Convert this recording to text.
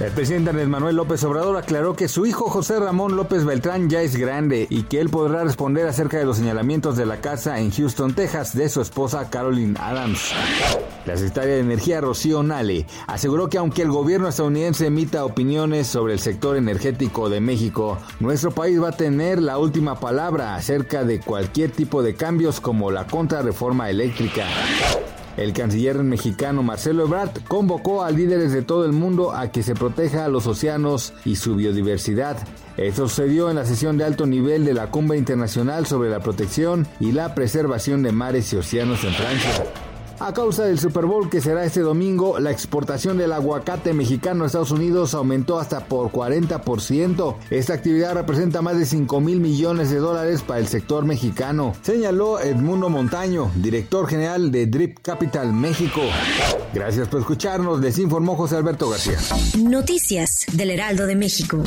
El presidente Andrés Manuel López Obrador aclaró que su hijo José Ramón López Beltrán ya es grande y que él podrá responder acerca de los señalamientos de la casa en Houston, Texas, de su esposa Carolyn Adams. La secretaria de Energía Rocío Nale aseguró que aunque el gobierno estadounidense emita opiniones sobre el sector energético de México, nuestro país va a tener la última palabra acerca de cualquier tipo de cambios como la contrarreforma eléctrica. El canciller mexicano Marcelo Ebrard convocó a líderes de todo el mundo a que se proteja a los océanos y su biodiversidad. Esto sucedió en la sesión de alto nivel de la Cumbre Internacional sobre la Protección y la Preservación de Mares y Océanos en Francia. A causa del Super Bowl que será este domingo, la exportación del aguacate mexicano a Estados Unidos aumentó hasta por 40%. Esta actividad representa más de 5 mil millones de dólares para el sector mexicano, señaló Edmundo Montaño, director general de Drip Capital México. Gracias por escucharnos, les informó José Alberto García. Noticias del Heraldo de México.